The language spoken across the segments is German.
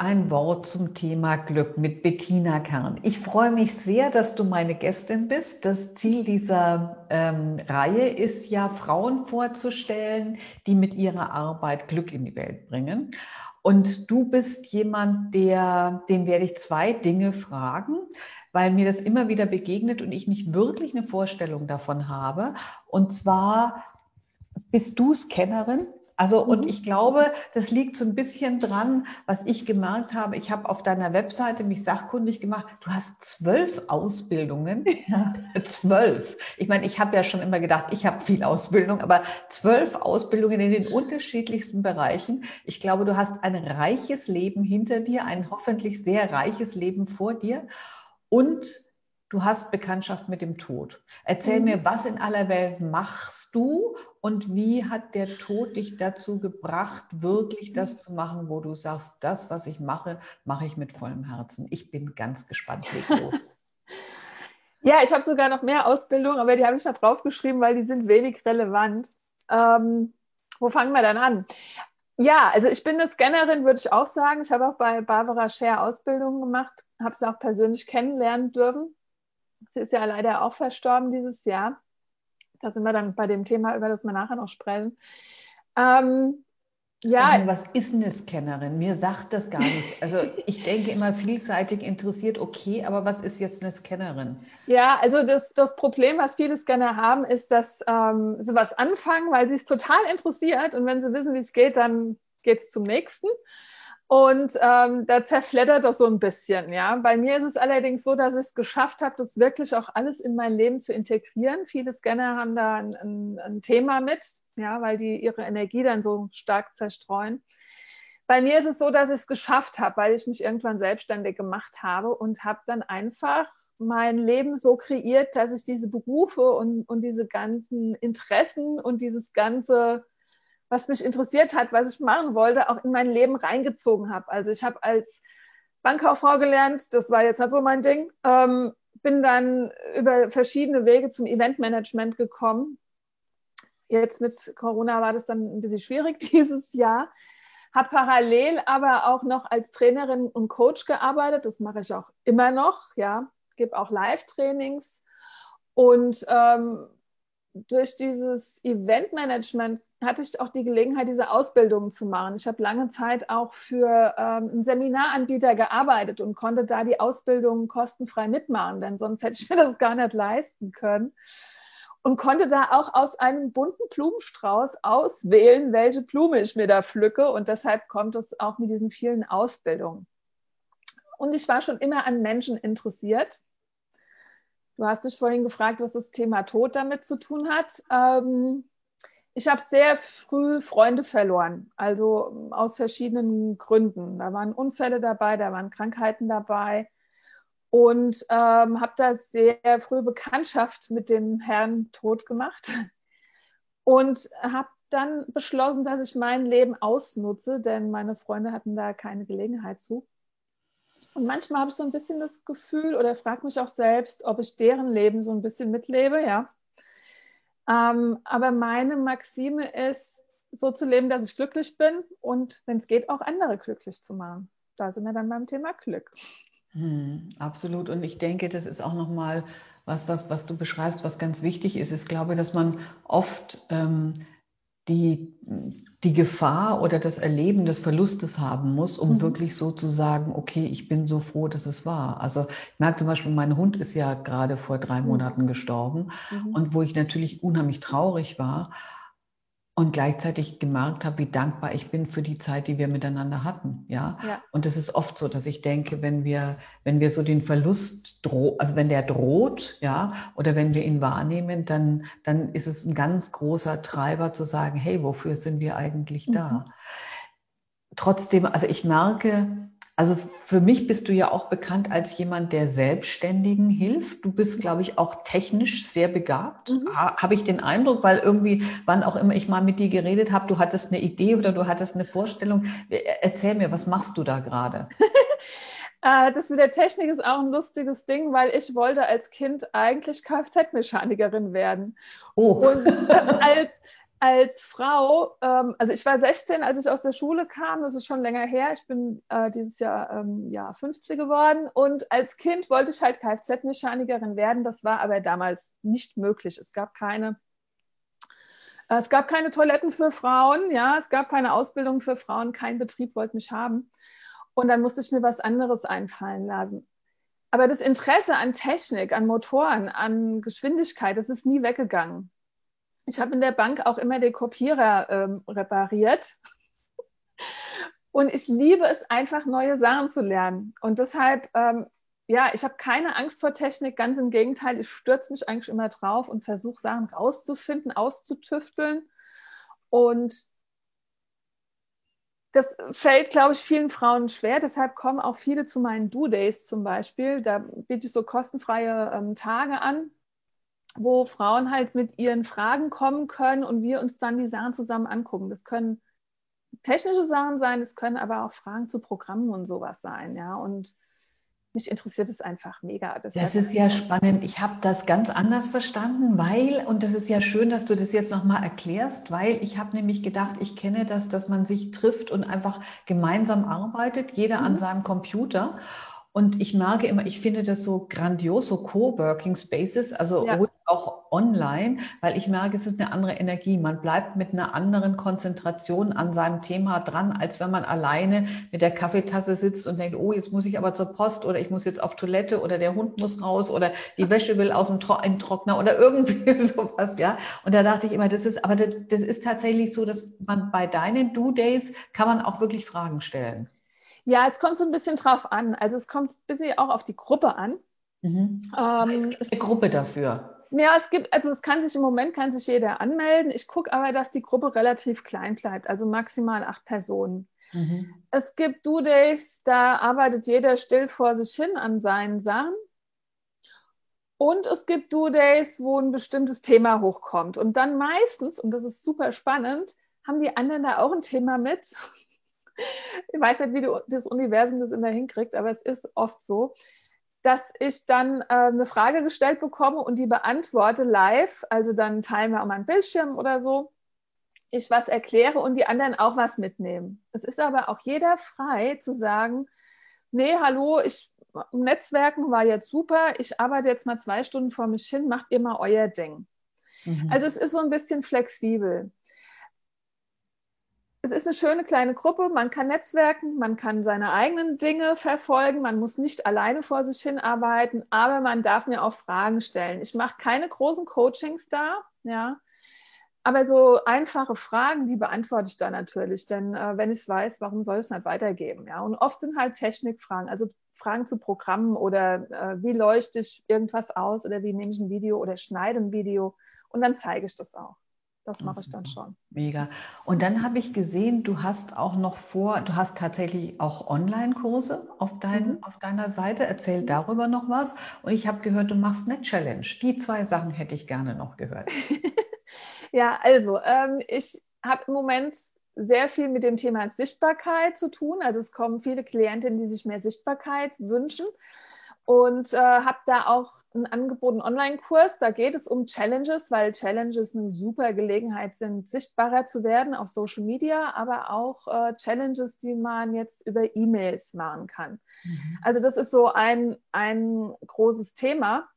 ein Wort zum Thema Glück mit Bettina Kern. Ich freue mich sehr, dass du meine Gästin bist. Das Ziel dieser ähm, Reihe ist ja, Frauen vorzustellen, die mit ihrer Arbeit Glück in die Welt bringen. Und du bist jemand, der, den werde ich zwei Dinge fragen, weil mir das immer wieder begegnet und ich nicht wirklich eine Vorstellung davon habe. Und zwar, bist du Scannerin? Also, und mhm. ich glaube, das liegt so ein bisschen dran, was ich gemerkt habe. Ich habe auf deiner Webseite mich sachkundig gemacht. Du hast zwölf Ausbildungen. Ja, zwölf. Ich meine, ich habe ja schon immer gedacht, ich habe viel Ausbildung, aber zwölf Ausbildungen in den unterschiedlichsten Bereichen. Ich glaube, du hast ein reiches Leben hinter dir, ein hoffentlich sehr reiches Leben vor dir. Und du hast Bekanntschaft mit dem Tod. Erzähl mhm. mir, was in aller Welt machst du und wie hat der Tod dich dazu gebracht, wirklich das zu machen, wo du sagst, das, was ich mache, mache ich mit vollem Herzen. Ich bin ganz gespannt. ja, ich habe sogar noch mehr Ausbildung, aber die habe ich da draufgeschrieben, weil die sind wenig relevant. Ähm, wo fangen wir dann an? Ja, also ich bin eine Scannerin, würde ich auch sagen. Ich habe auch bei Barbara Scher Ausbildungen gemacht, habe sie auch persönlich kennenlernen dürfen. Sie ist ja leider auch verstorben dieses Jahr. Da sind wir dann bei dem Thema, über das wir nachher noch sprechen. Ähm, ja. Mal, was ist eine Scannerin? Mir sagt das gar nicht. Also ich denke immer vielseitig interessiert, okay, aber was ist jetzt eine Scannerin? Ja, also das, das Problem, was viele Scanner haben, ist, dass ähm, sie was anfangen, weil sie es total interessiert und wenn sie wissen, wie es geht, dann geht es zum nächsten. Und ähm, da zerfleddert das so ein bisschen. Ja, bei mir ist es allerdings so, dass ich es geschafft habe, das wirklich auch alles in mein Leben zu integrieren. Viele Scanner haben da ein, ein, ein Thema mit, ja, weil die ihre Energie dann so stark zerstreuen. Bei mir ist es so, dass ich es geschafft habe, weil ich mich irgendwann selbstständig gemacht habe und habe dann einfach mein Leben so kreiert, dass ich diese Berufe und, und diese ganzen Interessen und dieses ganze was mich interessiert hat, was ich machen wollte, auch in mein Leben reingezogen habe. Also ich habe als Bankkauffrau gelernt, das war jetzt nicht so mein Ding, ähm, bin dann über verschiedene Wege zum Eventmanagement gekommen. Jetzt mit Corona war das dann ein bisschen schwierig dieses Jahr. Habe parallel aber auch noch als Trainerin und Coach gearbeitet. Das mache ich auch immer noch. Ja, gebe auch Live-Trainings und ähm, durch dieses Eventmanagement hatte ich auch die Gelegenheit, diese Ausbildung zu machen. Ich habe lange Zeit auch für ähm, einen Seminaranbieter gearbeitet und konnte da die Ausbildung kostenfrei mitmachen, denn sonst hätte ich mir das gar nicht leisten können. Und konnte da auch aus einem bunten Blumenstrauß auswählen, welche Blume ich mir da pflücke. Und deshalb kommt es auch mit diesen vielen Ausbildungen. Und ich war schon immer an Menschen interessiert. Du hast mich vorhin gefragt, was das Thema Tod damit zu tun hat. Ähm, ich habe sehr früh Freunde verloren, also ähm, aus verschiedenen Gründen. Da waren Unfälle dabei, da waren Krankheiten dabei und ähm, habe da sehr früh Bekanntschaft mit dem Herrn Tod gemacht und habe dann beschlossen, dass ich mein Leben ausnutze, denn meine Freunde hatten da keine Gelegenheit zu. Und manchmal habe ich so ein bisschen das Gefühl oder frage mich auch selbst, ob ich deren Leben so ein bisschen mitlebe, ja. Ähm, aber meine Maxime ist, so zu leben, dass ich glücklich bin und wenn es geht, auch andere glücklich zu machen. Da sind wir dann beim Thema Glück. Hm, absolut. Und ich denke, das ist auch nochmal was, was, was du beschreibst, was ganz wichtig ist. Ich glaube, dass man oft ähm, die, die Gefahr oder das Erleben des Verlustes haben muss, um mhm. wirklich so zu sagen, okay, ich bin so froh, dass es war. Also ich merke zum Beispiel, mein Hund ist ja gerade vor drei mhm. Monaten gestorben mhm. und wo ich natürlich unheimlich traurig war und gleichzeitig gemerkt habe, wie dankbar ich bin für die Zeit, die wir miteinander hatten. Ja. ja. Und es ist oft so, dass ich denke, wenn wir, wenn wir so den Verlust droh, also wenn der droht, ja, oder wenn wir ihn wahrnehmen, dann, dann ist es ein ganz großer Treiber zu sagen, hey, wofür sind wir eigentlich da? Mhm. Trotzdem, also ich merke, also für mich bist du ja auch bekannt als jemand, der Selbstständigen hilft. Du bist, glaube ich, auch technisch sehr begabt. Mhm. Habe ich den Eindruck, weil irgendwie, wann auch immer ich mal mit dir geredet habe, du hattest eine Idee oder du hattest eine Vorstellung. Erzähl mir, was machst du da gerade? Äh, das mit der Technik ist auch ein lustiges Ding, weil ich wollte als Kind eigentlich Kfz-Mechanikerin werden. Oh. Und als als Frau, ähm, also ich war 16, als ich aus der Schule kam, das ist schon länger her. Ich bin äh, dieses Jahr ähm, ja, 50 geworden und als Kind wollte ich halt Kfz-Mechanikerin werden. Das war aber damals nicht möglich. Es gab keine, es gab keine Toiletten für Frauen, ja, es gab keine Ausbildung für Frauen, kein Betrieb wollte mich haben. Und dann musste ich mir was anderes einfallen lassen. Aber das Interesse an Technik, an Motoren, an Geschwindigkeit, das ist nie weggegangen. Ich habe in der Bank auch immer den Kopierer ähm, repariert. Und ich liebe es einfach, neue Sachen zu lernen. Und deshalb, ähm, ja, ich habe keine Angst vor Technik, ganz im Gegenteil, ich stürze mich eigentlich immer drauf und versuche Sachen rauszufinden, auszutüfteln. Und das fällt, glaube ich, vielen Frauen schwer. Deshalb kommen auch viele zu meinen Do-Days zum Beispiel. Da biete ich so kostenfreie ähm, Tage an, wo Frauen halt mit ihren Fragen kommen können und wir uns dann die Sachen zusammen angucken. Das können technische Sachen sein, es können aber auch Fragen zu Programmen und sowas sein, ja. Und mich interessiert es einfach mega. Das, das ist ja spannend. Ich habe das ganz anders verstanden, weil, und das ist ja schön, dass du das jetzt nochmal erklärst, weil ich habe nämlich gedacht, ich kenne das, dass man sich trifft und einfach gemeinsam arbeitet, jeder mhm. an seinem Computer. Und ich merke immer, ich finde das so grandios, so Coworking Spaces, also ja. auch online, weil ich merke, es ist eine andere Energie. Man bleibt mit einer anderen Konzentration an seinem Thema dran, als wenn man alleine mit der Kaffeetasse sitzt und denkt, oh, jetzt muss ich aber zur Post oder ich muss jetzt auf Toilette oder der Hund muss raus oder die Wäsche will aus dem Tro Trockner oder irgendwie sowas, ja. Und da dachte ich immer, das ist, aber das, das ist tatsächlich so, dass man bei deinen Do-Days kann man auch wirklich Fragen stellen. Ja, es kommt so ein bisschen drauf an. Also es kommt ein bisschen auch auf die Gruppe an. Mhm. Ähm, es gibt eine Gruppe dafür. Ja, es gibt, also es kann sich im Moment kann sich jeder anmelden. Ich gucke aber, dass die Gruppe relativ klein bleibt, also maximal acht Personen. Mhm. Es gibt Do-Days, da arbeitet jeder still vor sich hin an seinen Sachen. Und es gibt Do-Days, wo ein bestimmtes Thema hochkommt. Und dann meistens, und das ist super spannend, haben die anderen da auch ein Thema mit ich weiß nicht, wie du, das Universum das immer hinkriegt, aber es ist oft so, dass ich dann äh, eine Frage gestellt bekomme und die beantworte live, also dann teilen wir auch mal einen Bildschirm oder so, ich was erkläre und die anderen auch was mitnehmen. Es ist aber auch jeder frei zu sagen, nee, hallo, ich Netzwerken war jetzt super, ich arbeite jetzt mal zwei Stunden vor mich hin, macht ihr mal euer Ding. Mhm. Also es ist so ein bisschen flexibel es ist eine schöne kleine Gruppe, man kann netzwerken, man kann seine eigenen Dinge verfolgen, man muss nicht alleine vor sich hin arbeiten, aber man darf mir auch Fragen stellen. Ich mache keine großen Coachings da, ja. Aber so einfache Fragen, die beantworte ich da natürlich, denn äh, wenn ich es weiß, warum soll es nicht weitergeben, ja? Und oft sind halt Technikfragen, also Fragen zu Programmen oder äh, wie leuchte ich irgendwas aus oder wie nehme ich ein Video oder schneide ein Video und dann zeige ich das auch. Das mache ich dann schon. Mega. Und dann habe ich gesehen, du hast auch noch vor, du hast tatsächlich auch Online-Kurse auf, dein, mhm. auf deiner Seite. Erzähl darüber noch was. Und ich habe gehört, du machst eine Challenge. Die zwei Sachen hätte ich gerne noch gehört. ja, also ähm, ich habe im Moment sehr viel mit dem Thema Sichtbarkeit zu tun. Also es kommen viele Klientinnen, die sich mehr Sichtbarkeit wünschen und äh, habe da auch ein Angebot, einen Online-Kurs. Da geht es um Challenges, weil Challenges eine super Gelegenheit sind, sichtbarer zu werden auf Social Media, aber auch äh, Challenges, die man jetzt über E-Mails machen kann. Mhm. Also das ist so ein, ein großes Thema.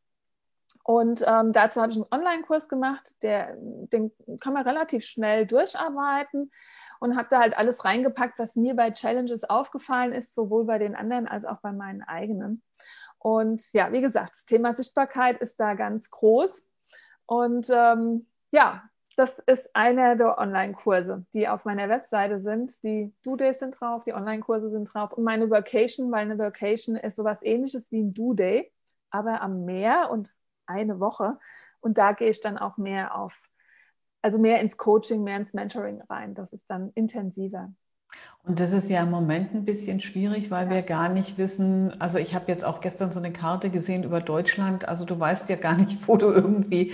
Und ähm, dazu habe ich einen Online-Kurs gemacht, der, den kann man relativ schnell durcharbeiten und habe da halt alles reingepackt, was mir bei Challenges aufgefallen ist, sowohl bei den anderen als auch bei meinen eigenen. Und ja, wie gesagt, das Thema Sichtbarkeit ist da ganz groß. Und ähm, ja, das ist einer der Online-Kurse, die auf meiner Webseite sind. Die Do-Days sind drauf, die Online-Kurse sind drauf und meine Vacation, weil eine Vacation ist sowas ähnliches wie ein Do-Day, aber am Meer und eine Woche. Und da gehe ich dann auch mehr auf, also mehr ins Coaching, mehr ins Mentoring rein. Das ist dann intensiver. Und das ist ja im Moment ein bisschen schwierig, weil wir gar nicht wissen, also ich habe jetzt auch gestern so eine Karte gesehen über Deutschland, also du weißt ja gar nicht, wo du irgendwie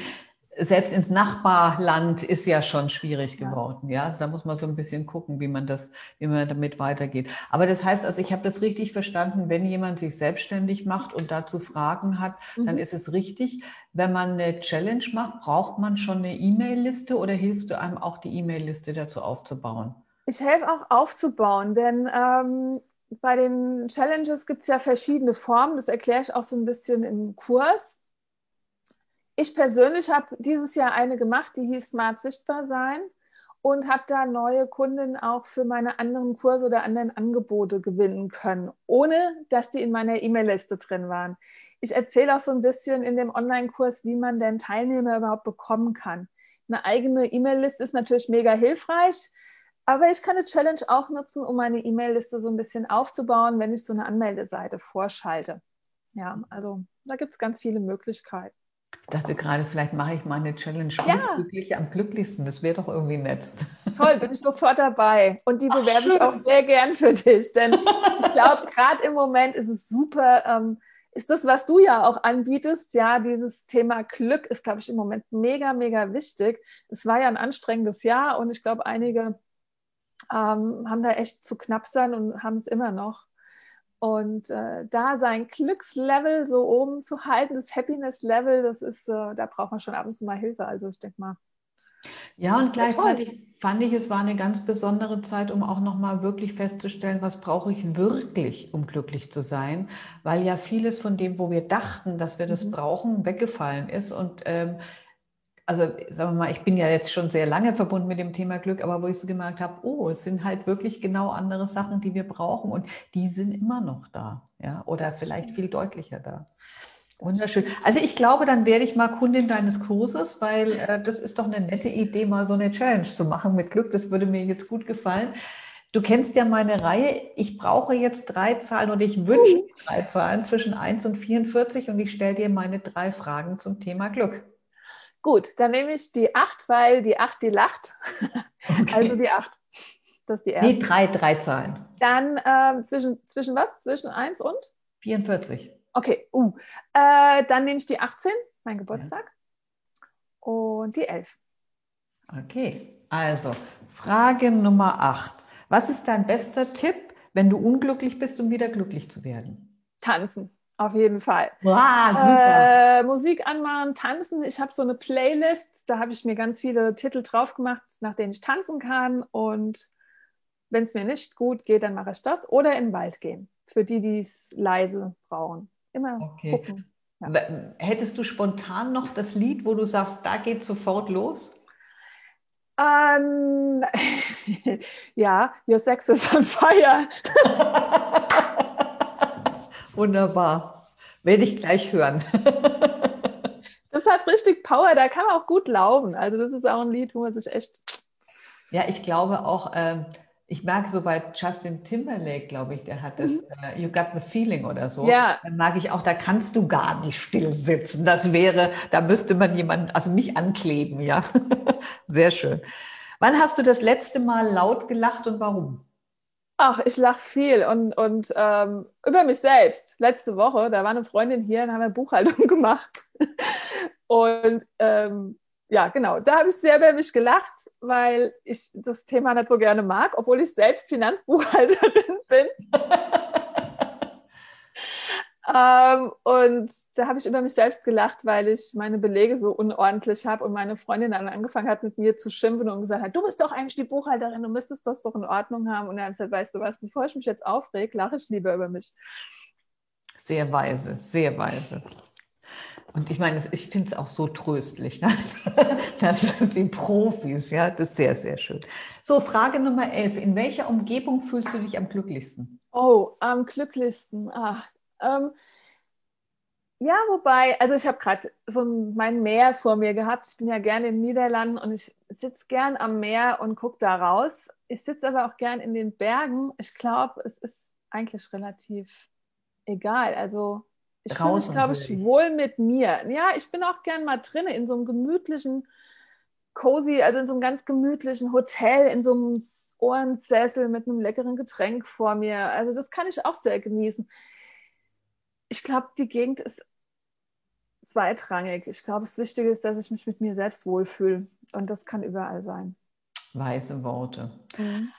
selbst ins Nachbarland ist ja schon schwierig geworden. Ja, also da muss man so ein bisschen gucken, wie man das, wie man damit weitergeht. Aber das heißt, also ich habe das richtig verstanden, wenn jemand sich selbstständig macht und dazu Fragen hat, mhm. dann ist es richtig. Wenn man eine Challenge macht, braucht man schon eine E-Mail-Liste oder hilfst du einem auch die E-Mail-Liste dazu aufzubauen? Ich helfe auch aufzubauen, denn ähm, bei den Challenges gibt es ja verschiedene Formen. Das erkläre ich auch so ein bisschen im Kurs. Ich persönlich habe dieses Jahr eine gemacht, die hieß Smart Sichtbar sein und habe da neue Kunden auch für meine anderen Kurse oder anderen Angebote gewinnen können, ohne dass die in meiner E-Mail-Liste drin waren. Ich erzähle auch so ein bisschen in dem Online-Kurs, wie man denn Teilnehmer überhaupt bekommen kann. Eine eigene E-Mail-Liste ist natürlich mega hilfreich, aber ich kann eine Challenge auch nutzen, um meine E-Mail-Liste so ein bisschen aufzubauen, wenn ich so eine Anmeldeseite vorschalte. Ja, also da gibt es ganz viele Möglichkeiten. Ich dachte gerade, vielleicht mache ich mal eine Challenge ja. glücklich am glücklichsten. Das wäre doch irgendwie nett. Toll, bin ich sofort dabei. Und die bewerbe Ach, ich auch sehr gern für dich. Denn ich glaube, gerade im Moment ist es super, ähm, ist das, was du ja auch anbietest, ja, dieses Thema Glück ist, glaube ich, im Moment mega, mega wichtig. Es war ja ein anstrengendes Jahr und ich glaube, einige ähm, haben da echt zu knapp sein und haben es immer noch. Und äh, da sein Glückslevel so oben zu halten, das Happiness-Level, das ist, äh, da braucht man schon ab und zu mal Hilfe. Also ich denke mal. Ja, und gleichzeitig toll. fand ich, es war eine ganz besondere Zeit, um auch nochmal wirklich festzustellen, was brauche ich wirklich, um glücklich zu sein, weil ja vieles von dem, wo wir dachten, dass wir das mhm. brauchen, weggefallen ist. Und ähm, also sagen wir mal, ich bin ja jetzt schon sehr lange verbunden mit dem Thema Glück, aber wo ich so gemerkt habe, oh, es sind halt wirklich genau andere Sachen, die wir brauchen und die sind immer noch da, ja, oder vielleicht viel deutlicher da. Wunderschön. Also ich glaube, dann werde ich mal Kundin deines Kurses, weil äh, das ist doch eine nette Idee, mal so eine Challenge zu machen mit Glück. Das würde mir jetzt gut gefallen. Du kennst ja meine Reihe. Ich brauche jetzt drei Zahlen und ich wünsche uh. drei Zahlen zwischen 1 und 44 und ich stelle dir meine drei Fragen zum Thema Glück. Gut, dann nehme ich die 8, weil die 8, die lacht. Okay. Also die 8. Das ist die erste. Nee, drei, drei Zahlen. Dann ähm, zwischen, zwischen was? Zwischen 1 und? 44. Okay, uh. Äh, dann nehme ich die 18, mein Geburtstag. Ja. Und die 11. Okay, also Frage Nummer 8. Was ist dein bester Tipp, wenn du unglücklich bist, um wieder glücklich zu werden? Tanzen. Auf jeden Fall. Wow, super. Äh, Musik anmachen, tanzen. Ich habe so eine Playlist, da habe ich mir ganz viele Titel drauf gemacht, nach denen ich tanzen kann. Und wenn es mir nicht gut geht, dann mache ich das. Oder in den Wald gehen, für die, die es leise brauchen. Immer okay. gucken. Ja. Hättest du spontan noch das Lied, wo du sagst, da geht sofort los? Ähm, ja, Your Sex is on Fire. Wunderbar. Werde ich gleich hören. das hat richtig Power, da kann man auch gut laufen. Also das ist auch ein Lied, wo man sich echt. Ja, ich glaube auch, äh, ich mag so bei Justin Timberlake, glaube ich, der hat das mhm. äh, You Got the Feeling oder so. Ja. Dann mag ich auch, da kannst du gar nicht still sitzen. Das wäre, da müsste man jemanden, also mich ankleben, ja. Sehr schön. Wann hast du das letzte Mal laut gelacht und warum? Ach, ich lache viel und, und ähm, über mich selbst. Letzte Woche, da war eine Freundin hier und haben wir Buchhaltung gemacht. und ähm, ja, genau, da habe ich sehr über mich gelacht, weil ich das Thema nicht so gerne mag, obwohl ich selbst Finanzbuchhalterin bin. Ähm, und da habe ich über mich selbst gelacht, weil ich meine Belege so unordentlich habe und meine Freundin dann angefangen hat, mit mir zu schimpfen und gesagt hat, du bist doch eigentlich die Buchhalterin, du müsstest das doch in Ordnung haben. Und dann habe ich gesagt, weißt du was, bevor ich mich jetzt aufreg, lache ich lieber über mich. Sehr weise, sehr weise. Und ich meine, ich finde es auch so tröstlich. Ne? Das sind die Profis, ja, das ist sehr, sehr schön. So, Frage Nummer 11. In welcher Umgebung fühlst du dich am glücklichsten? Oh, am glücklichsten. Ach, ähm, ja, wobei, also ich habe gerade so mein Meer vor mir gehabt. Ich bin ja gerne in den Niederlanden und ich sitze gern am Meer und gucke da raus. Ich sitze aber auch gern in den Bergen. Ich glaube, es ist eigentlich relativ egal. Also ich fühle mich, glaube ich, wohl mit mir. Ja, ich bin auch gern mal drin in so einem gemütlichen, cozy, also in so einem ganz gemütlichen Hotel, in so einem Ohrensessel mit einem leckeren Getränk vor mir. Also das kann ich auch sehr genießen ich glaube, die Gegend ist zweitrangig. Ich glaube, das Wichtige ist, dass ich mich mit mir selbst wohlfühle. Und das kann überall sein. Weise Worte. Mhm.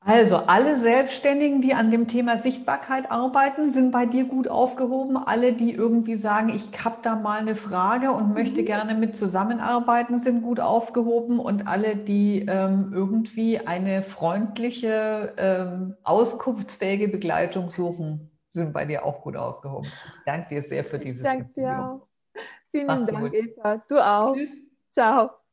Also alle Selbstständigen, die an dem Thema Sichtbarkeit arbeiten, sind bei dir gut aufgehoben. Alle, die irgendwie sagen, ich habe da mal eine Frage und möchte mhm. gerne mit zusammenarbeiten, sind gut aufgehoben. Und alle, die ähm, irgendwie eine freundliche, ähm, auskunftsfähige Begleitung suchen, sind bei dir auch gut aufgehoben. Ich danke dir sehr für dieses Danke dir auch. Vielen Mach's Dank, gut. Eva. Du auch. Tschüss. Ciao.